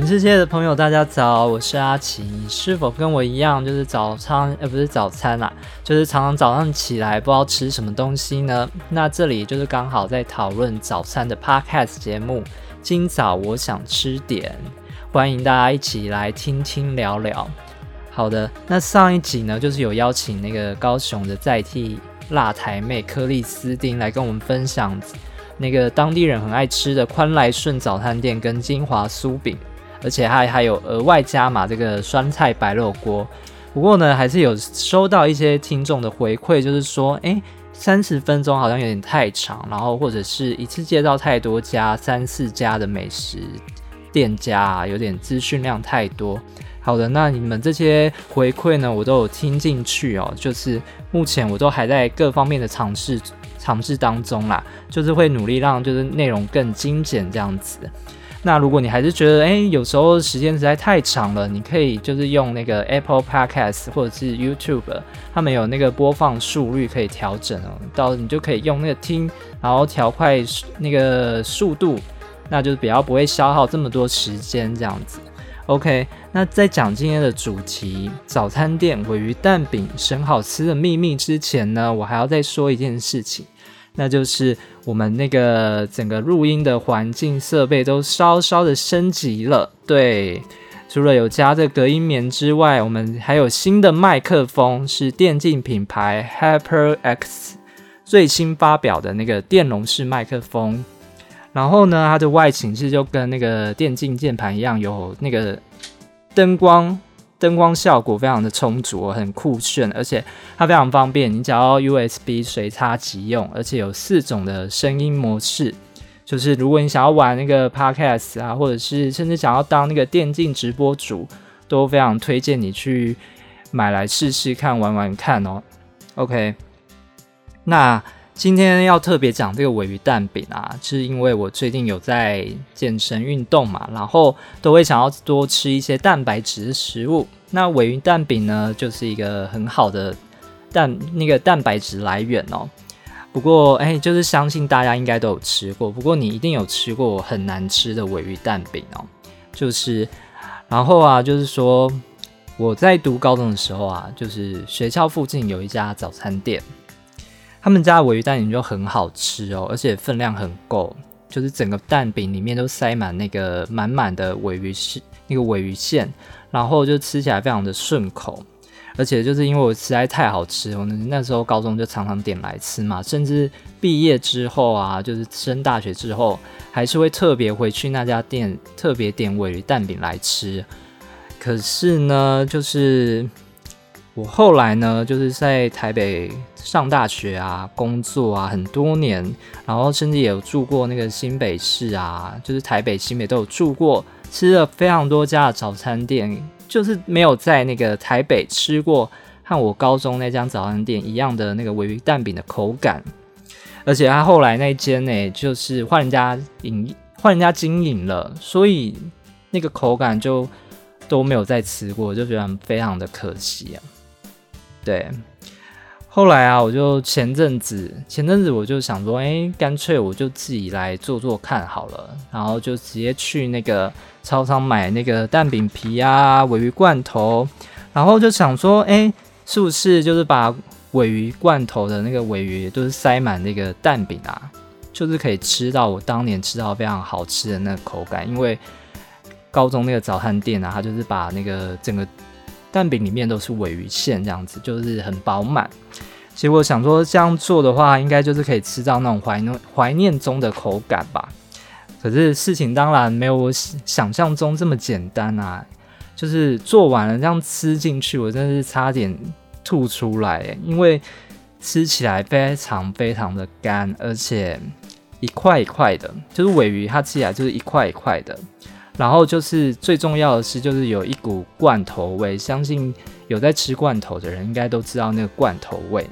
全世界的朋友，大家早，我是阿奇。你是否跟我一样，就是早餐，呃，不是早餐啦，就是常常早上起来不知道吃什么东西呢？那这里就是刚好在讨论早餐的 podcast 节目。今早我想吃点，欢迎大家一起来听听聊聊。好的，那上一集呢，就是有邀请那个高雄的在替辣台妹克里斯汀来跟我们分享那个当地人很爱吃的宽来顺早餐店跟金华酥饼。而且还还有额外加码这个酸菜白肉锅，不过呢，还是有收到一些听众的回馈，就是说，哎，三十分钟好像有点太长，然后或者是一次介绍太多家三四家的美食店家，有点资讯量太多。好的，那你们这些回馈呢，我都有听进去哦，就是目前我都还在各方面的尝试尝试当中啦，就是会努力让就是内容更精简这样子。那如果你还是觉得，哎，有时候时间实在太长了，你可以就是用那个 Apple Podcast 或者是 YouTube，他们有那个播放速率可以调整哦，到你就可以用那个听，然后调快那个速度，那就是比较不会消耗这么多时间这样子。OK，那在讲今天的主题早餐店尾鱼蛋饼生好吃的秘密之前呢，我还要再说一件事情。那就是我们那个整个录音的环境设备都稍稍的升级了。对，除了有加这隔音棉之外，我们还有新的麦克风，是电竞品牌 HyperX 最新发表的那个电容式麦克风。然后呢，它的外形是就跟那个电竞键盘一样，有那个灯光。灯光效果非常的充足，很酷炫，而且它非常方便。你只要 USB 随插即用，而且有四种的声音模式。就是如果你想要玩那个 Podcast 啊，或者是甚至想要当那个电竞直播主，都非常推荐你去买来试试看，玩玩看哦。OK，那。今天要特别讲这个尾鱼蛋饼啊，是因为我最近有在健身运动嘛，然后都会想要多吃一些蛋白质食物。那尾鱼蛋饼呢，就是一个很好的蛋那个蛋白质来源哦。不过，哎，就是相信大家应该都有吃过，不过你一定有吃过很难吃的尾鱼蛋饼哦。就是，然后啊，就是说我在读高中的时候啊，就是学校附近有一家早餐店。他们家的尾鱼蛋饼就很好吃哦，而且分量很够，就是整个蛋饼里面都塞满那个满满的尾鱼是那个尾鱼馅，然后就吃起来非常的顺口，而且就是因为我实在太好吃，我那时候高中就常常点来吃嘛，甚至毕业之后啊，就是升大学之后，还是会特别回去那家店，特别点尾鱼蛋饼来吃。可是呢，就是。我后来呢，就是在台北上大学啊，工作啊很多年，然后甚至也有住过那个新北市啊，就是台北、新北都有住过，吃了非常多家的早餐店，就是没有在那个台北吃过和我高中那家早餐店一样的那个尾鱼蛋饼的口感，而且他后来那间呢，就是换人家营换人家经营了，所以那个口感就都没有再吃过，就觉得非常的可惜啊。对，后来啊，我就前阵子，前阵子我就想说，哎，干脆我就自己来做做看好了，然后就直接去那个超商买那个蛋饼皮啊、尾鱼罐头，然后就想说，哎，是不是就是把尾鱼罐头的那个尾鱼都是塞满那个蛋饼啊，就是可以吃到我当年吃到非常好吃的那个口感，因为高中那个早餐店啊，它就是把那个整个。蛋饼里面都是尾鱼馅，这样子就是很饱满。结果想说这样做的话，应该就是可以吃到那种怀念怀念中的口感吧。可是事情当然没有我想象中这么简单啊！就是做完了这样吃进去，我真的是差点吐出来，因为吃起来非常非常的干，而且一块一块的，就是尾鱼它吃起来就是一块一块的。然后就是最重要的是，就是有一股罐头味。相信有在吃罐头的人，应该都知道那个罐头味。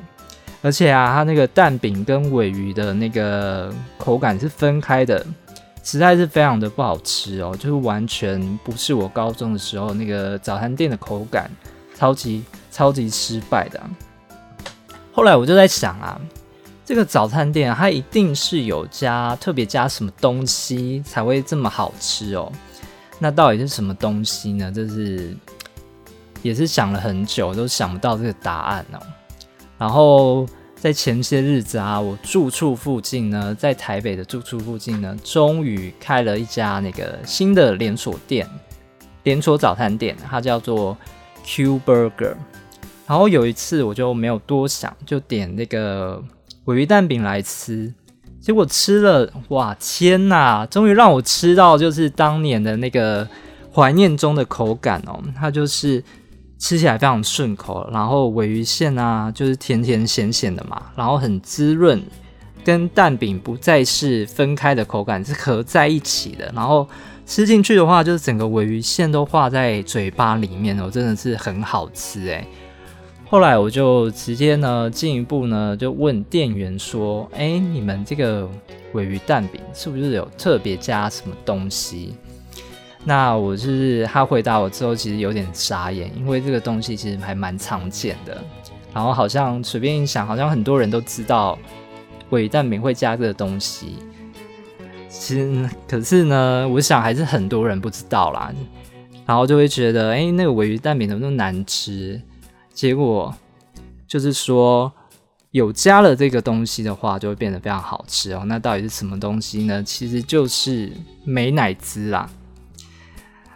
而且啊，它那个蛋饼跟尾鱼的那个口感是分开的，实在是非常的不好吃哦，就是完全不是我高中的时候那个早餐店的口感，超级超级失败的。后来我就在想啊。这个早餐店它一定是有加特别加什么东西才会这么好吃哦。那到底是什么东西呢？就是也是想了很久都想不到这个答案哦。然后在前些日子啊，我住处附近呢，在台北的住处附近呢，终于开了一家那个新的连锁店，连锁早餐店，它叫做 Q Burger。然后有一次我就没有多想，就点那个尾鱼蛋饼来吃。结果吃了，哇，天呐！终于让我吃到就是当年的那个怀念中的口感哦。它就是吃起来非常顺口，然后尾鱼馅啊，就是甜甜咸咸的嘛，然后很滋润，跟蛋饼不再是分开的口感，是合在一起的。然后吃进去的话，就是整个尾鱼馅都化在嘴巴里面哦，真的是很好吃诶。后来我就直接呢进一步呢就问店员说：“哎，你们这个尾鱼蛋饼是不是有特别加什么东西？”那我就是他回答我之后，其实有点傻眼，因为这个东西其实还蛮常见的。然后好像随便一想，好像很多人都知道尾鱼蛋饼会加这个东西。其实可是呢，我想还是很多人不知道啦。然后就会觉得，哎，那个尾鱼蛋饼怎么那么难吃？结果就是说，有加了这个东西的话，就会变得非常好吃哦。那到底是什么东西呢？其实就是美乃滋啦。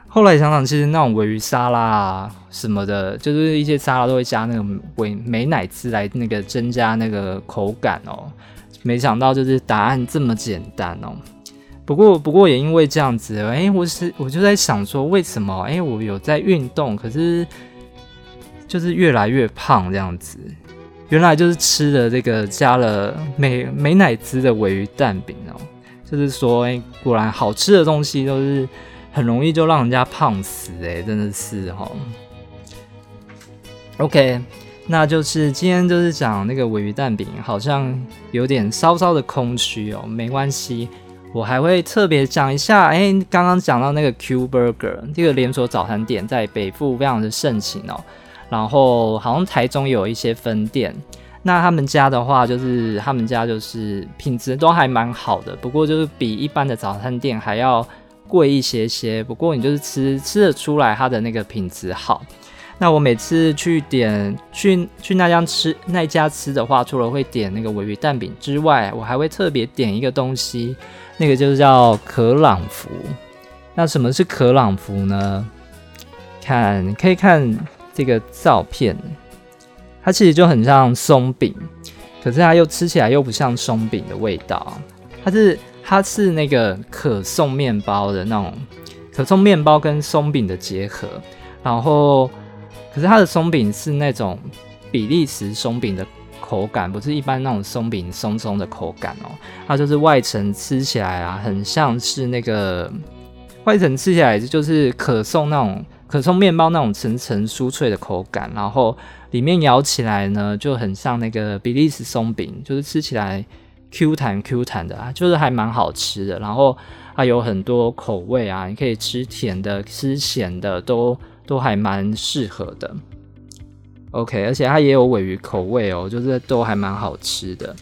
后来想想，其实那种尾鱼沙拉啊什么的，就是一些沙拉都会加那个美美乃滋来那个增加那个口感哦。没想到就是答案这么简单哦。不过不过也因为这样子，哎，我是我就在想说，为什么？哎，我有在运动，可是。就是越来越胖这样子，原来就是吃的这个加了美美乃滋的尾鱼蛋饼哦。就是说，哎，果然好吃的东西都是很容易就让人家胖死哎，真的是哈。OK，那就是今天就是讲那个尾鱼蛋饼，好像有点稍稍的空虚哦。没关系，我还会特别讲一下。哎，刚刚讲到那个 Q Burger 这个连锁早餐店在北部非常的盛行哦。然后好像台中有一些分店，那他们家的话，就是他们家就是品质都还蛮好的，不过就是比一般的早餐店还要贵一些些。不过你就是吃吃得出来它的那个品质好。那我每次去点去去那家吃那家吃的话，除了会点那个尾鱼蛋饼之外，我还会特别点一个东西，那个就是叫可朗福。那什么是可朗福呢？看可以看。这个照片，它其实就很像松饼，可是它又吃起来又不像松饼的味道。它是它是那个可颂面包的那种可颂面包跟松饼的结合，然后可是它的松饼是那种比利时松饼的口感，不是一般那种松饼松松的口感哦。它就是外层吃起来啊，很像是那个外层吃起来就是可颂那种。可颂面包那种层层酥脆的口感，然后里面咬起来呢就很像那个比利时松饼，就是吃起来 Q 弹 Q 弹的啊，就是还蛮好吃的。然后它有很多口味啊，你可以吃甜的、吃咸的，都都还蛮适合的。OK，而且它也有尾鱼口味哦，就是都还蛮好吃的。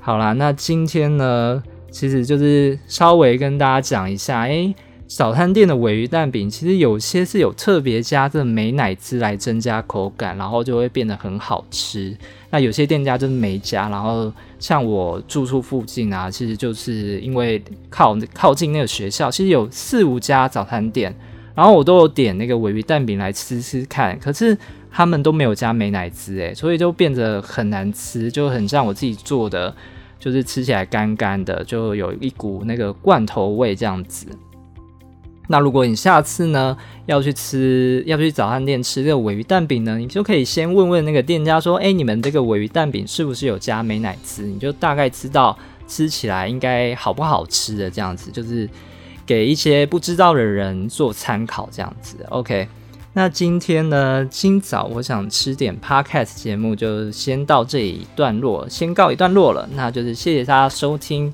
好啦，那今天呢，其实就是稍微跟大家讲一下，哎。早餐店的尾鱼蛋饼，其实有些是有特别加这美奶滋来增加口感，然后就会变得很好吃。那有些店家就是没加，然后像我住处附近啊，其实就是因为靠靠近那个学校，其实有四五家早餐店，然后我都有点那个尾鱼蛋饼来吃吃看，可是他们都没有加美奶滋，诶，所以就变得很难吃，就很像我自己做的，就是吃起来干干的，就有一股那个罐头味这样子。那如果你下次呢要去吃，要去早餐店吃这个尾鱼蛋饼呢，你就可以先问问那个店家说，哎，你们这个尾鱼蛋饼是不是有加美乃滋？你就大概知道吃起来应该好不好吃的这样子，就是给一些不知道的人做参考这样子。OK，那今天呢，今早我想吃点 Podcast 节目就先到这一段落，先告一段落了。那就是谢谢大家收听。